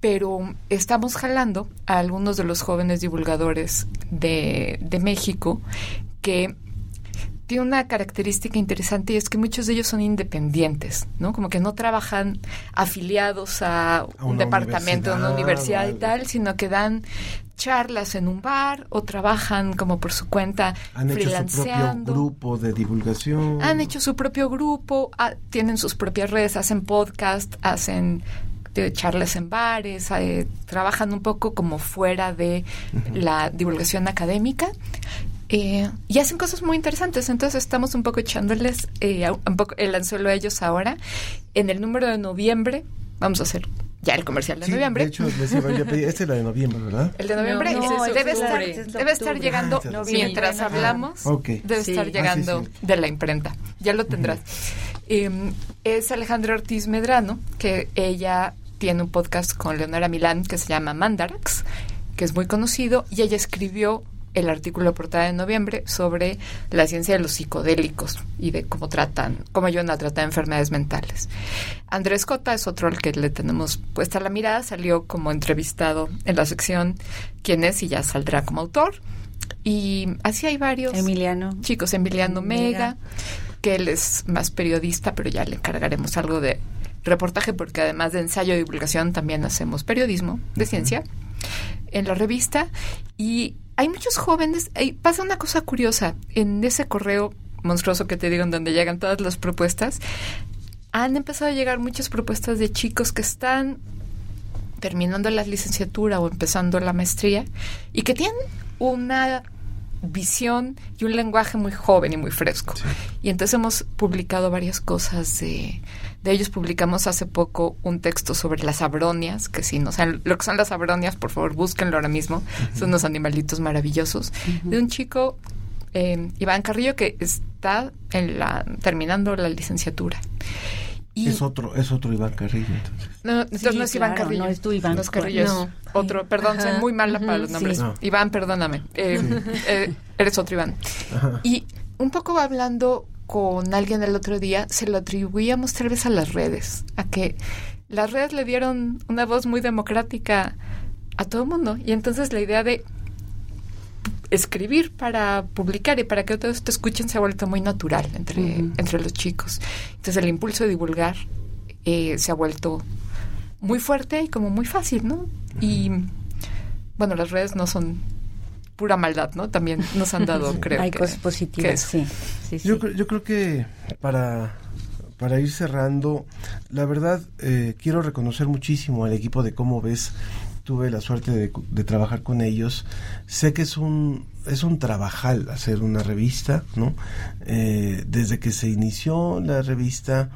pero estamos jalando a algunos de los jóvenes divulgadores de, de México que tiene una característica interesante y es que muchos de ellos son independientes, ¿no? Como que no trabajan afiliados a, un departamento, a una universidad y tal, sino que dan charlas en un bar o trabajan como por su cuenta Han hecho su propio grupo de divulgación. Han hecho su propio grupo, tienen sus propias redes, hacen podcast, hacen de charlas en bares, eh, trabajan un poco como fuera de la divulgación académica eh, y hacen cosas muy interesantes. Entonces estamos un poco echándoles eh, un poco el anzuelo a ellos ahora. En el número de noviembre vamos a hacer ya el comercial de noviembre. De hecho, les iba a pedir, este es la de noviembre, ¿verdad? El de noviembre debe, estar, debe estar llegando mientras hablamos. Debe estar ah, llegando de la imprenta. Ya lo tendrás. Em, es Alejandra Ortiz Medrano, que ella tiene un podcast con Leonora Milán que se llama Mandarax, que es muy conocido, y ella escribió el artículo portada en noviembre sobre la ciencia de los psicodélicos y de cómo tratan, cómo ayudan a tratar enfermedades mentales. Andrés Cota es otro al que le tenemos puesta la mirada, salió como entrevistado en la sección quién es y ya saldrá como autor. Y así hay varios. Emiliano. Chicos, Emiliano Mega, que él es más periodista, pero ya le encargaremos algo de reportaje porque además de ensayo y divulgación también hacemos periodismo de ciencia en la revista y hay muchos jóvenes, pasa una cosa curiosa, en ese correo monstruoso que te digo, en donde llegan todas las propuestas, han empezado a llegar muchas propuestas de chicos que están terminando la licenciatura o empezando la maestría y que tienen una visión y un lenguaje muy joven y muy fresco. Y entonces hemos publicado varias cosas de, de ellos. Publicamos hace poco un texto sobre las abronias, que si no saben lo que son las abronias, por favor búsquenlo ahora mismo. Son unos animalitos maravillosos. De un chico, eh, Iván Carrillo, que está en la, terminando la licenciatura. Es otro, es otro Iván Carrillo, entonces. No, entonces no es Iván Carrillo. No es tu Iván. Carrillo, otro. Perdón, soy muy mala para los nombres. Iván, perdóname. Eh, eh, eres otro Iván. Y un poco hablando con alguien el otro día, se lo atribuíamos tal vez a las redes, a que las redes le dieron una voz muy democrática a todo el mundo. Y entonces la idea de escribir para publicar y para que todos te escuchen se ha vuelto muy natural entre, entre los chicos. Entonces el impulso de divulgar eh, se ha vuelto muy fuerte y como muy fácil, ¿no? Y bueno, las redes no son pura maldad, ¿no? También nos han dado, creo. Hay cosas positivas, sí. Yo, yo creo que para, para ir cerrando, la verdad, eh, quiero reconocer muchísimo al equipo de Cómo Ves. Tuve la suerte de, trabajar con ellos. Sé que es un, es un trabajal hacer una revista, ¿no? Eh, desde que se inició la revista,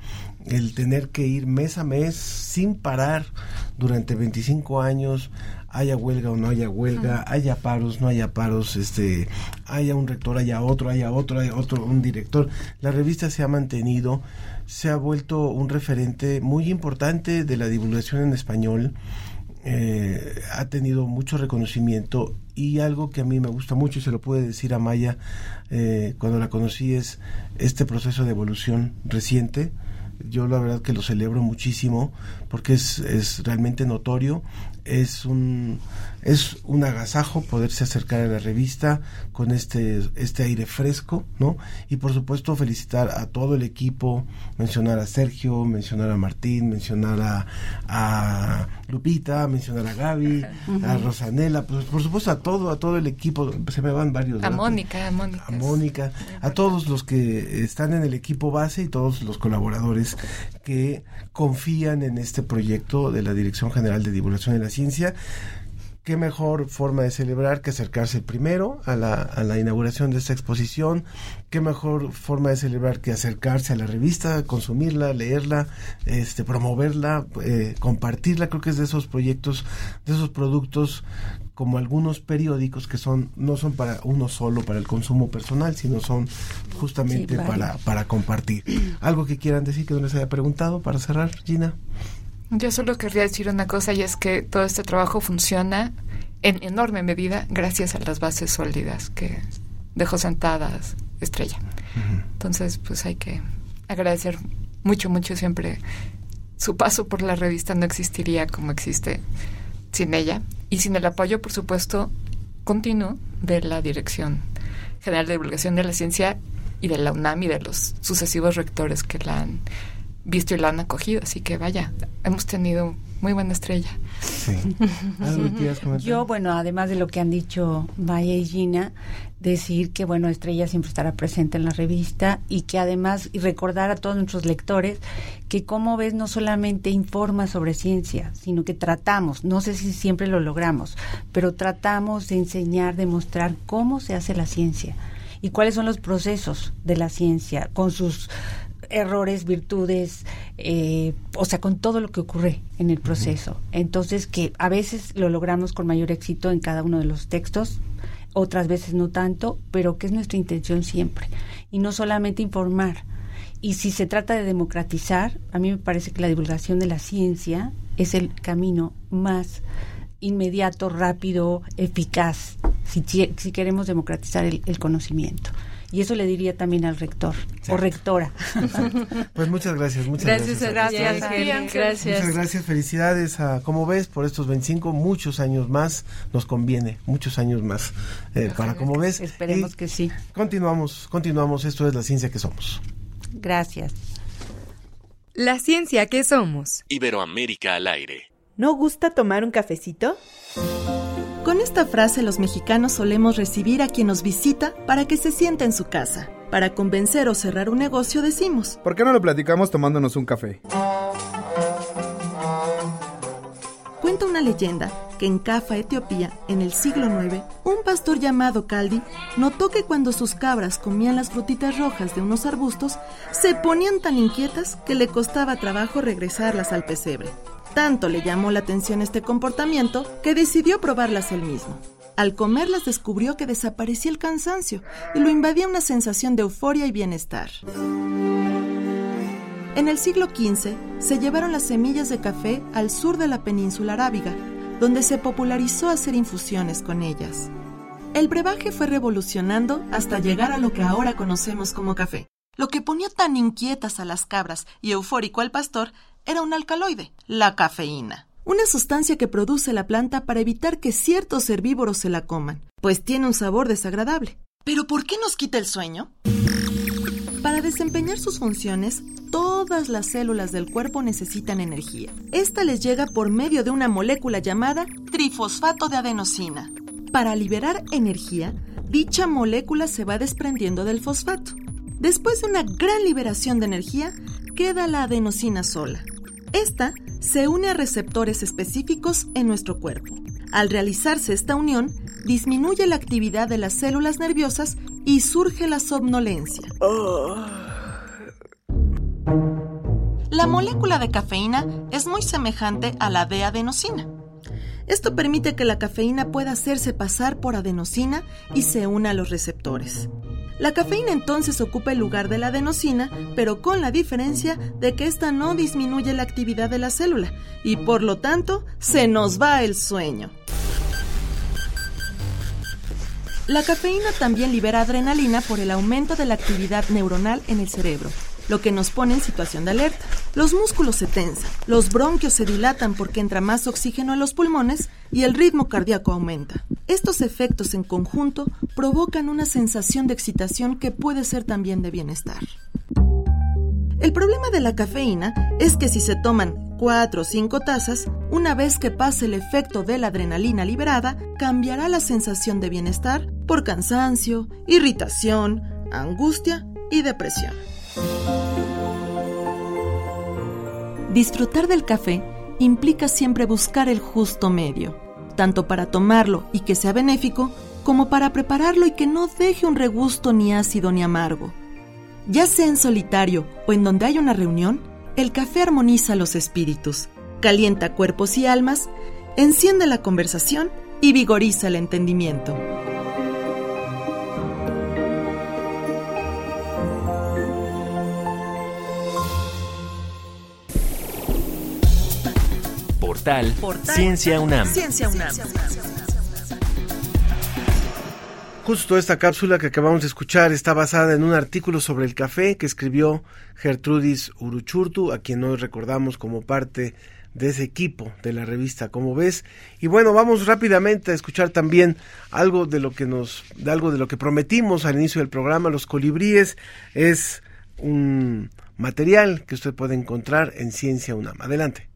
el tener que ir mes a mes sin parar durante 25 años haya huelga o no haya huelga, haya paros, no haya paros, este, haya un rector, haya otro, haya otro, haya otro, un director. La revista se ha mantenido, se ha vuelto un referente muy importante de la divulgación en español. Eh, ha tenido mucho reconocimiento y algo que a mí me gusta mucho y se lo puede decir a Maya eh, cuando la conocí es este proceso de evolución reciente. Yo la verdad que lo celebro muchísimo porque es, es realmente notorio. Es un es un agasajo poderse acercar a la revista con este este aire fresco no y por supuesto felicitar a todo el equipo mencionar a Sergio mencionar a Martín mencionar a, a Lupita mencionar a Gaby a Rosanela pues, por supuesto a todo a todo el equipo. Se me van varios a Mónica a Mónica. A Mónica a todos los que están en el equipo base y todos los colaboradores que confían en este proyecto de la Dirección General de Divulgación de la Ciencia qué mejor forma de celebrar que acercarse primero a la, a la inauguración de esta exposición, qué mejor forma de celebrar que acercarse a la revista, consumirla, leerla, este, promoverla, eh, compartirla, creo que es de esos proyectos, de esos productos como algunos periódicos que son no son para uno solo para el consumo personal sino son justamente para para compartir. Algo que quieran decir que no les haya preguntado para cerrar Gina yo solo querría decir una cosa y es que todo este trabajo funciona en enorme medida gracias a las bases sólidas que dejó sentadas Estrella. Entonces, pues hay que agradecer mucho, mucho siempre. Su paso por la revista no existiría como existe sin ella y sin el apoyo, por supuesto, continuo de la Dirección General de Divulgación de la Ciencia y de la UNAM y de los sucesivos rectores que la han visto y la han acogido. Así que vaya, hemos tenido muy buena estrella. Yo, bueno, además de lo que han dicho Maya y Gina, decir que, bueno, Estrella siempre estará presente en la revista y que además, y recordar a todos nuestros lectores que, como ves, no solamente informa sobre ciencia, sino que tratamos, no sé si siempre lo logramos, pero tratamos de enseñar, de mostrar cómo se hace la ciencia y cuáles son los procesos de la ciencia con sus errores, virtudes, eh, o sea, con todo lo que ocurre en el proceso. Entonces, que a veces lo logramos con mayor éxito en cada uno de los textos, otras veces no tanto, pero que es nuestra intención siempre. Y no solamente informar. Y si se trata de democratizar, a mí me parece que la divulgación de la ciencia es el camino más inmediato, rápido, eficaz, si, si queremos democratizar el conocimiento. Y eso le diría también al rector o rectora. pues muchas gracias, muchas gracias. Gracias, gracias, gracias. Muchas gracias, felicidades a, como ves, por estos 25, muchos años más, nos conviene, muchos años más eh, para como ves. Esperemos que sí. Continuamos, continuamos, esto es la ciencia que somos. Gracias. La ciencia que somos. Iberoamérica al aire. ¿No gusta tomar un cafecito? Con esta frase los mexicanos solemos recibir a quien nos visita para que se sienta en su casa. Para convencer o cerrar un negocio decimos, ¿por qué no lo platicamos tomándonos un café? Cuenta una leyenda que en Cafa, Etiopía, en el siglo IX, un pastor llamado Caldi notó que cuando sus cabras comían las frutitas rojas de unos arbustos, se ponían tan inquietas que le costaba trabajo regresarlas al pesebre. Tanto le llamó la atención este comportamiento que decidió probarlas él mismo. Al comerlas descubrió que desaparecía el cansancio y lo invadía una sensación de euforia y bienestar. En el siglo XV se llevaron las semillas de café al sur de la península arábiga, donde se popularizó hacer infusiones con ellas. El brebaje fue revolucionando hasta llegar a lo que ahora conocemos como café. Lo que ponía tan inquietas a las cabras y eufórico al pastor era un alcaloide, la cafeína. Una sustancia que produce la planta para evitar que ciertos herbívoros se la coman, pues tiene un sabor desagradable. ¿Pero por qué nos quita el sueño? Para desempeñar sus funciones, todas las células del cuerpo necesitan energía. Esta les llega por medio de una molécula llamada trifosfato de adenosina. Para liberar energía, dicha molécula se va desprendiendo del fosfato. Después de una gran liberación de energía, queda la adenosina sola. Esta se une a receptores específicos en nuestro cuerpo. Al realizarse esta unión, disminuye la actividad de las células nerviosas y surge la somnolencia. La molécula de cafeína es muy semejante a la de adenosina. Esto permite que la cafeína pueda hacerse pasar por adenosina y se una a los receptores. La cafeína entonces ocupa el lugar de la adenosina, pero con la diferencia de que ésta no disminuye la actividad de la célula y por lo tanto se nos va el sueño. La cafeína también libera adrenalina por el aumento de la actividad neuronal en el cerebro, lo que nos pone en situación de alerta. Los músculos se tensan, los bronquios se dilatan porque entra más oxígeno a los pulmones y el ritmo cardíaco aumenta. Estos efectos en conjunto provocan una sensación de excitación que puede ser también de bienestar. El problema de la cafeína es que si se toman 4 o 5 tazas, una vez que pase el efecto de la adrenalina liberada, cambiará la sensación de bienestar por cansancio, irritación, angustia y depresión. Disfrutar del café implica siempre buscar el justo medio, tanto para tomarlo y que sea benéfico, como para prepararlo y que no deje un regusto ni ácido ni amargo. Ya sea en solitario o en donde hay una reunión, el café armoniza los espíritus, calienta cuerpos y almas, enciende la conversación y vigoriza el entendimiento. Portal, Ciencia UNAM. Ciencia UNAM. Justo esta cápsula que acabamos de escuchar está basada en un artículo sobre el café que escribió Gertrudis Uruchurtu, a quien hoy recordamos como parte de ese equipo de la revista como ves. Y bueno vamos rápidamente a escuchar también algo de lo que nos de algo de lo que prometimos al inicio del programa. Los colibríes es un material que usted puede encontrar en Ciencia UNAM. Adelante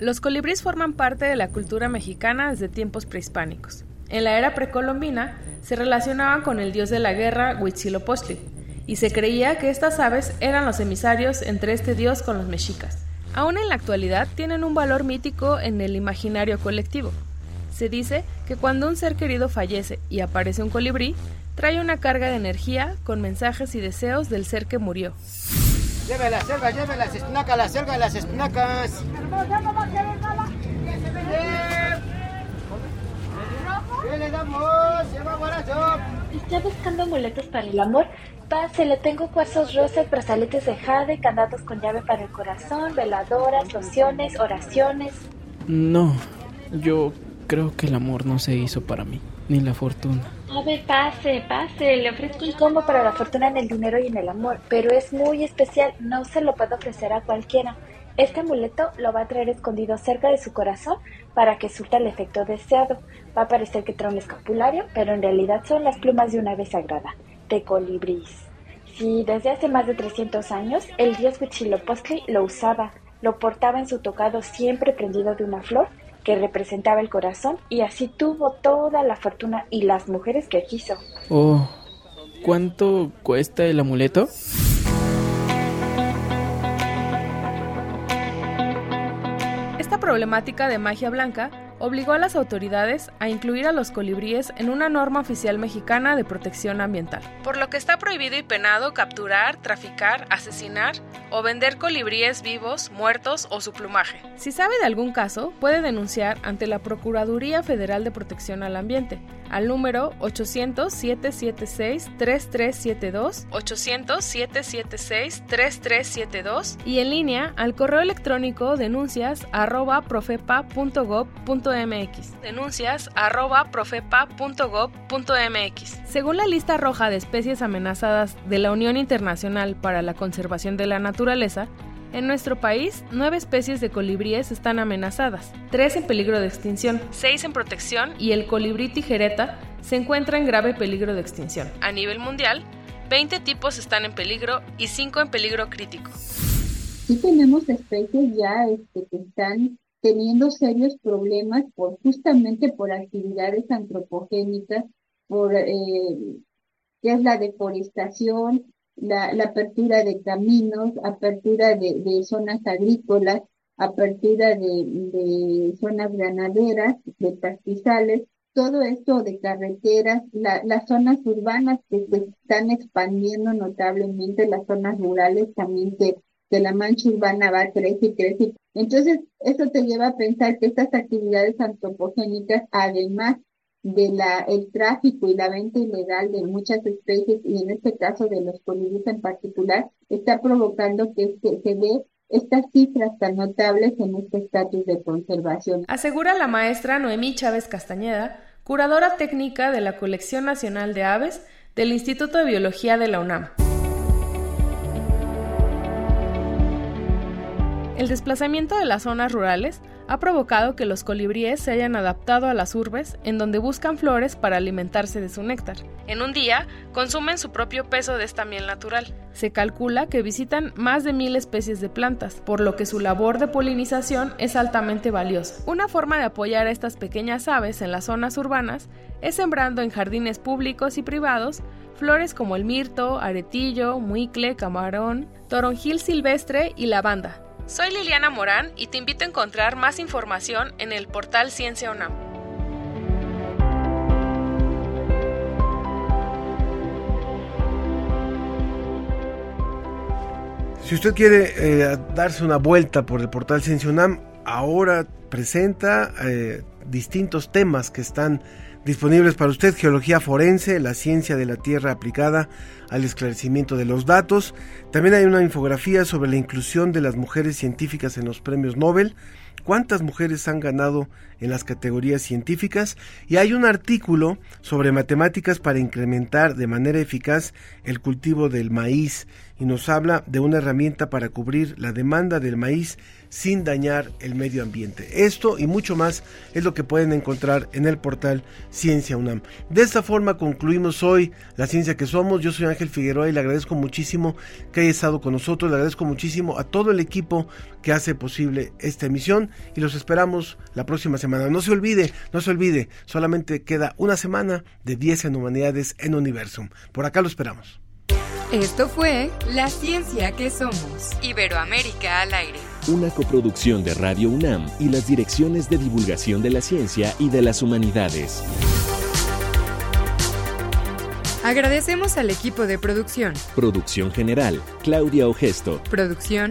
Los colibríes forman parte de la cultura mexicana desde tiempos prehispánicos. En la era precolombina se relacionaban con el dios de la guerra Huitzilopochtli y se creía que estas aves eran los emisarios entre este dios con los mexicas. Aún en la actualidad tienen un valor mítico en el imaginario colectivo. Se dice que cuando un ser querido fallece y aparece un colibrí, trae una carga de energía con mensajes y deseos del ser que murió. Lleve la selva, lleve las espinacas, la selva las espinacas. ¿Qué le damos? ¿Está buscando amuletos para el amor? Pase, le tengo cuarzos rosas, brazaletes de jade, candados con llave para el corazón, veladoras, lociones, oraciones. No, yo creo que el amor no se hizo para mí, ni la fortuna. A ver, pase, pase. Le ofrezco un combo para la fortuna en el dinero y en el amor, pero es muy especial. No se lo puedo ofrecer a cualquiera. Este amuleto lo va a traer escondido cerca de su corazón para que surta el efecto deseado. Va a parecer que trae un escapulario, pero en realidad son las plumas de una ave sagrada, de colibrís. Sí, desde hace más de 300 años, el dios Huitzilopochtli lo usaba. Lo portaba en su tocado siempre prendido de una flor que representaba el corazón y así tuvo toda la fortuna y las mujeres que quiso. Oh, ¿cuánto cuesta el amuleto? Esta problemática de magia blanca obligó a las autoridades a incluir a los colibríes en una norma oficial mexicana de protección ambiental, por lo que está prohibido y penado capturar, traficar, asesinar o vender colibríes vivos, muertos o su plumaje. Si sabe de algún caso, puede denunciar ante la Procuraduría Federal de Protección al Ambiente al número 800-776-3372, 800-776-3372 y en línea al correo electrónico denuncias arroba profepa.gov.mx. Denuncias arroba profepa.gov.mx. Según la lista roja de especies amenazadas de la Unión Internacional para la Conservación de la Naturaleza, en nuestro país, nueve especies de colibríes están amenazadas, tres en peligro de extinción, seis en protección y el colibrí tijereta se encuentra en grave peligro de extinción. A nivel mundial, 20 tipos están en peligro y 5 en peligro crítico. Sí tenemos especies ya este, que están teniendo serios problemas por justamente por actividades antropogénicas, por eh, que es la deforestación, la, la apertura de caminos, apertura de, zonas agrícolas, apertura de, zonas ganaderas, de pastizales, todo esto de carreteras, la, las zonas urbanas que se están expandiendo notablemente, las zonas rurales también que, la mancha urbana va a crecer y crecer. Entonces, eso te lleva a pensar que estas actividades antropogénicas, además de la, el tráfico y la venta ilegal de muchas especies, y en este caso de los colibríes en particular, está provocando que se, se dé estas cifras tan notables en este estatus de conservación. Asegura la maestra Noemí Chávez Castañeda, curadora técnica de la Colección Nacional de Aves del Instituto de Biología de la UNAM. El desplazamiento de las zonas rurales ha provocado que los colibríes se hayan adaptado a las urbes en donde buscan flores para alimentarse de su néctar. En un día consumen su propio peso de esta miel natural. Se calcula que visitan más de mil especies de plantas, por lo que su labor de polinización es altamente valiosa. Una forma de apoyar a estas pequeñas aves en las zonas urbanas es sembrando en jardines públicos y privados flores como el mirto, aretillo, muicle, camarón, toronjil silvestre y lavanda, soy Liliana Morán y te invito a encontrar más información en el portal Ciencia UNAM. Si usted quiere eh, darse una vuelta por el portal Ciencia UNAM, ahora presenta eh, distintos temas que están disponibles para usted, geología forense, la ciencia de la Tierra aplicada al esclarecimiento de los datos. También hay una infografía sobre la inclusión de las mujeres científicas en los premios Nobel, cuántas mujeres han ganado en las categorías científicas y hay un artículo sobre matemáticas para incrementar de manera eficaz el cultivo del maíz. Y nos habla de una herramienta para cubrir la demanda del maíz sin dañar el medio ambiente. Esto y mucho más es lo que pueden encontrar en el portal Ciencia UNAM. De esta forma concluimos hoy la ciencia que somos. Yo soy Ángel Figueroa y le agradezco muchísimo que haya estado con nosotros. Le agradezco muchísimo a todo el equipo que hace posible esta emisión y los esperamos la próxima semana. No se olvide, no se olvide, solamente queda una semana de 10 en humanidades en Universum. Por acá lo esperamos. Esto fue La Ciencia que Somos. Iberoamérica al aire. Una coproducción de Radio UNAM y las direcciones de divulgación de la ciencia y de las humanidades. Agradecemos al equipo de producción. Producción general, Claudia Ogesto. Producción,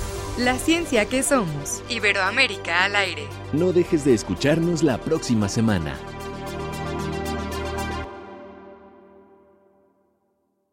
La ciencia que somos. Iberoamérica al aire. No dejes de escucharnos la próxima semana.